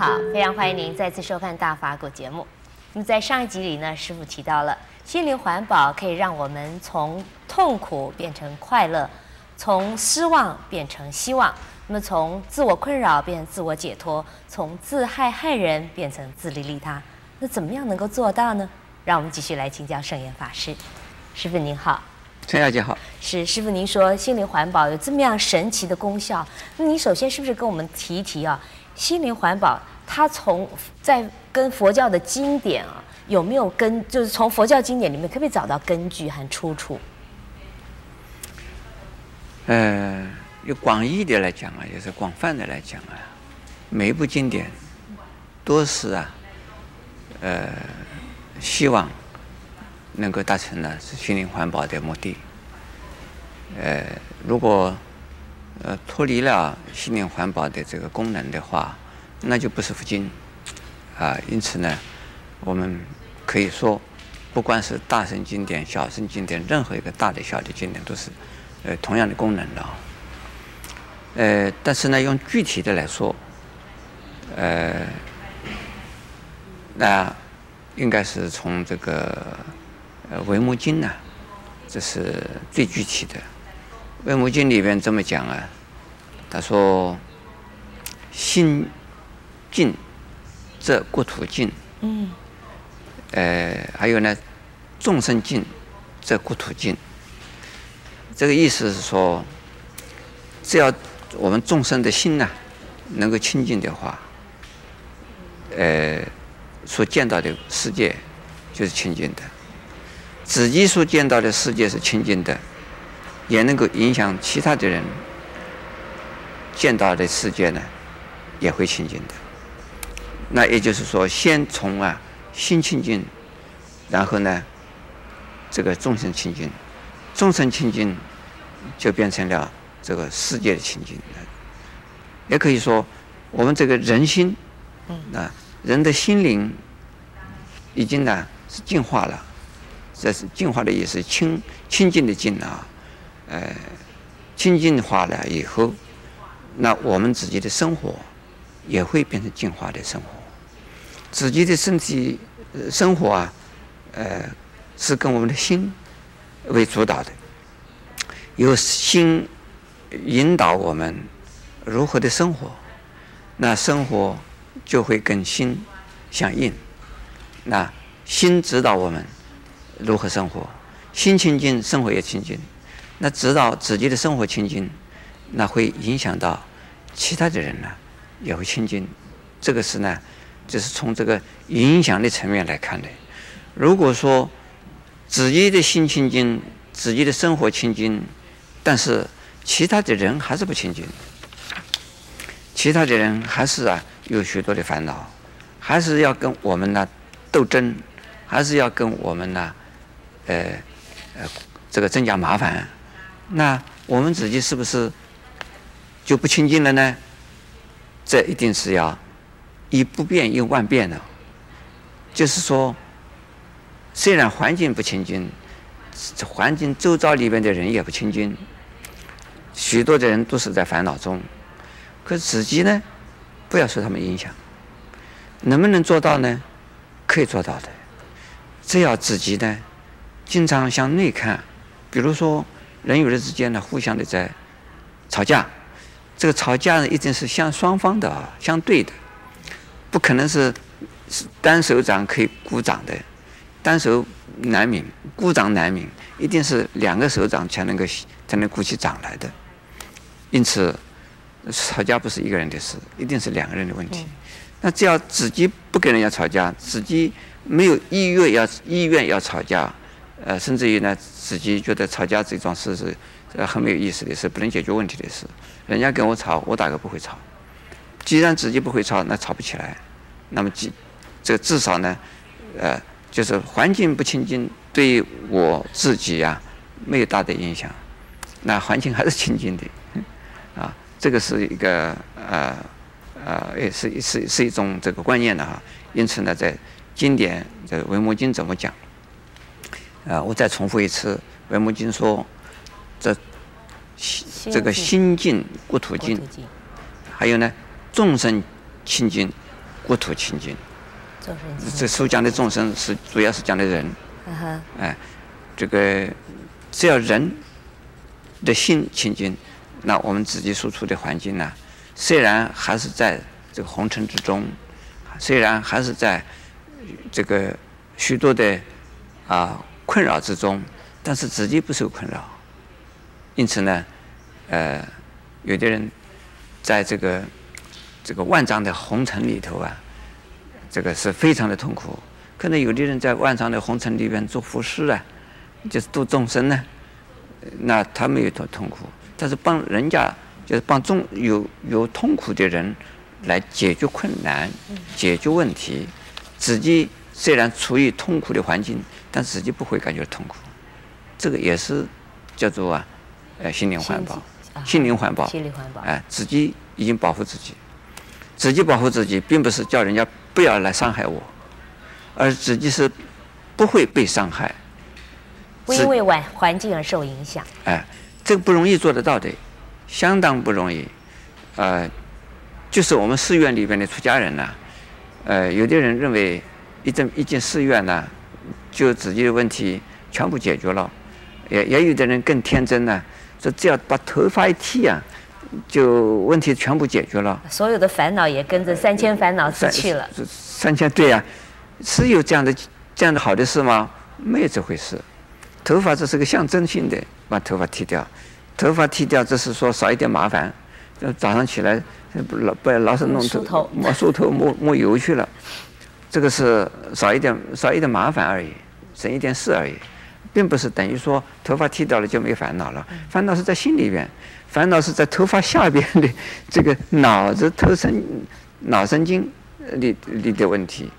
好，非常欢迎您再次收看《大法古》节目。那么在上一集里呢，师傅提到了心灵环保可以让我们从痛苦变成快乐，从失望变成希望。那么从自我困扰变成自我解脱，从自害害人变成自利利他。那怎么样能够做到呢？让我们继续来请教圣严法师。师傅您好。陈小姐好，是师傅，您说心灵环保有这么样神奇的功效，那您首先是不是跟我们提一提啊？心灵环保它从在跟佛教的经典啊有没有根？就是从佛教经典里面可不可以找到根据和出处？呃，有广义的来讲啊，也是广泛的来讲啊，每一部经典都是啊，呃，希望。能够达成呢是心灵环保的目的。呃，如果呃脱离了心灵环保的这个功能的话，那就不是佛经啊。因此呢，我们可以说，不管是大乘经典、小乘经典，任何一个大的、小的经典，都是呃同样的功能的。呃，但是呢，用具体的来说，呃，那应该是从这个。呃，《维摩经》呢，这是最具体的。《维摩经》里边这么讲啊，他说：“心净则国土净。”嗯。呃，还有呢，众生净则国土净。这个意思是说，只要我们众生的心呐，能够清净的话，呃，所见到的世界就是清净的。自己所见到的世界是清净的，也能够影响其他的人见到的世界呢，也会清净的。那也就是说，先从啊心清净，然后呢，这个众生清净，众生清净就变成了这个世界的清净。也可以说，我们这个人心，啊，人的心灵已经呢是净化了。这是净化的意思，清清净的净啊，呃，清净化了以后，那我们自己的生活也会变成净化的生活。自己的身体生活啊，呃，是跟我们的心为主导的，由心引导我们如何的生活，那生活就会跟心相应，那心指导我们。如何生活？心清净，生活也清净。那指导自己的生活清净，那会影响到其他的人呢，也会清净。这个是呢，就是从这个影响的层面来看的。如果说自己的心清净，自己的生活清净，但是其他的人还是不清净，其他的人还是啊有许多的烦恼，还是要跟我们呢斗争，还是要跟我们呢。呃，呃，这个增加麻烦，那我们自己是不是就不清净了呢？这一定是要以不变应万变的。就是说，虽然环境不清净，环境周遭里边的人也不清净，许多的人都是在烦恼中，可自己呢，不要受他们影响，能不能做到呢？可以做到的，只要自己呢。经常向内看，比如说人与人之间呢，互相的在吵架，这个吵架呢一定是相双方的啊，相对的，不可能是是单手掌可以鼓掌的，单手难抿，鼓掌难抿，一定是两个手掌才能够才能鼓起掌来的。因此，吵架不是一个人的事，一定是两个人的问题。那只要自己不跟人家吵架，自己没有意愿要意愿要吵架。呃，甚至于呢，自己觉得吵架这桩事是呃很没有意思的事，不能解决问题的事。人家跟我吵，我大概不会吵。既然自己不会吵，那吵不起来。那么，即这至少呢，呃，就是环境不清净，对我自己呀、啊、没有大的影响。那环境还是清净的，啊，这个是一个呃呃也是是是一种这个观念的哈。因此呢，在经典这个《维摩经》怎么讲？啊，我再重复一次，《维摩经》说，这这个心净国土净，还有呢，众生清净，国土清净。众生。这所讲的众生是主要是讲的人。嗯哼。哎，这个只要人的心清净，那我们自己所处的环境呢，虽然还是在这个红尘之中，虽然还是在这个许多的啊困扰之中，但是自己不受困扰。因此呢，呃，有的人在这个这个万丈的红尘里头啊，这个是非常的痛苦。可能有的人在万丈的红尘里边做佛事啊，就是度众生呢，那他没有多痛苦。但是帮人家，就是帮众有有痛苦的人来解决困难、解决问题，自己虽然处于痛苦的环境，但自己不会感觉痛苦。这个也是叫做啊。呃，心灵环保，心灵环保，心灵环保，哎，自己已经保护自己，自己保护自己，并不是叫人家不要来伤害我，而自己是不会被伤害，不因为环环境而受影响。哎，这个不容易做得到的，相当不容易。呃，就是我们寺院里边的出家人呐，呃，有的人认为一进一进寺院呢，就自己的问题全部解决了，也也有的人更天真呢。说只要把头发一剃啊，就问题全部解决了。所有的烦恼也跟着三千烦恼丝去了。三,三千对呀、啊，是有这样的这样的好的事吗？没有这回事。头发这是个象征性的，把头发剃掉。头发剃掉，这是说少一点麻烦。就早上起来不老不老是弄头抹梳头抹抹油去了，这个是少一点少一点麻烦而已，省一点事而已。并不是等于说头发剃掉了就没烦恼了，烦恼是在心里边，烦恼是在头发下边的 这个脑子头神脑神经里里的问题。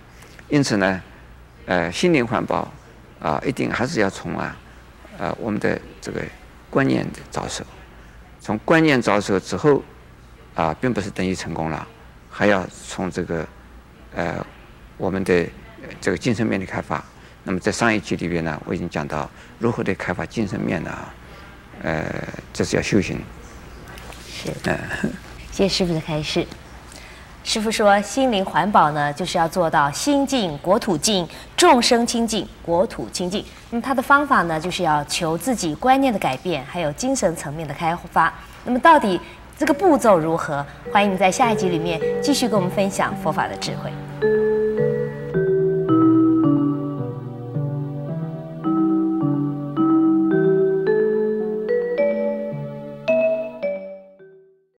因此呢，呃，心灵环保啊，一定还是要从啊，呃，我们的这个观念的着手。从观念着手之后，啊，并不是等于成功了，还要从这个呃我们的这个精神面的开发。那么在上一集里边呢，我已经讲到如何的开发精神面呢，呃，这是要修行。是。嗯。谢谢师傅的开示。师傅说，心灵环保呢，就是要做到心净国土净，众生清净国土清净。那么他的方法呢，就是要求自己观念的改变，还有精神层面的开发。那么到底这个步骤如何？欢迎你在下一集里面继续跟我们分享佛法的智慧。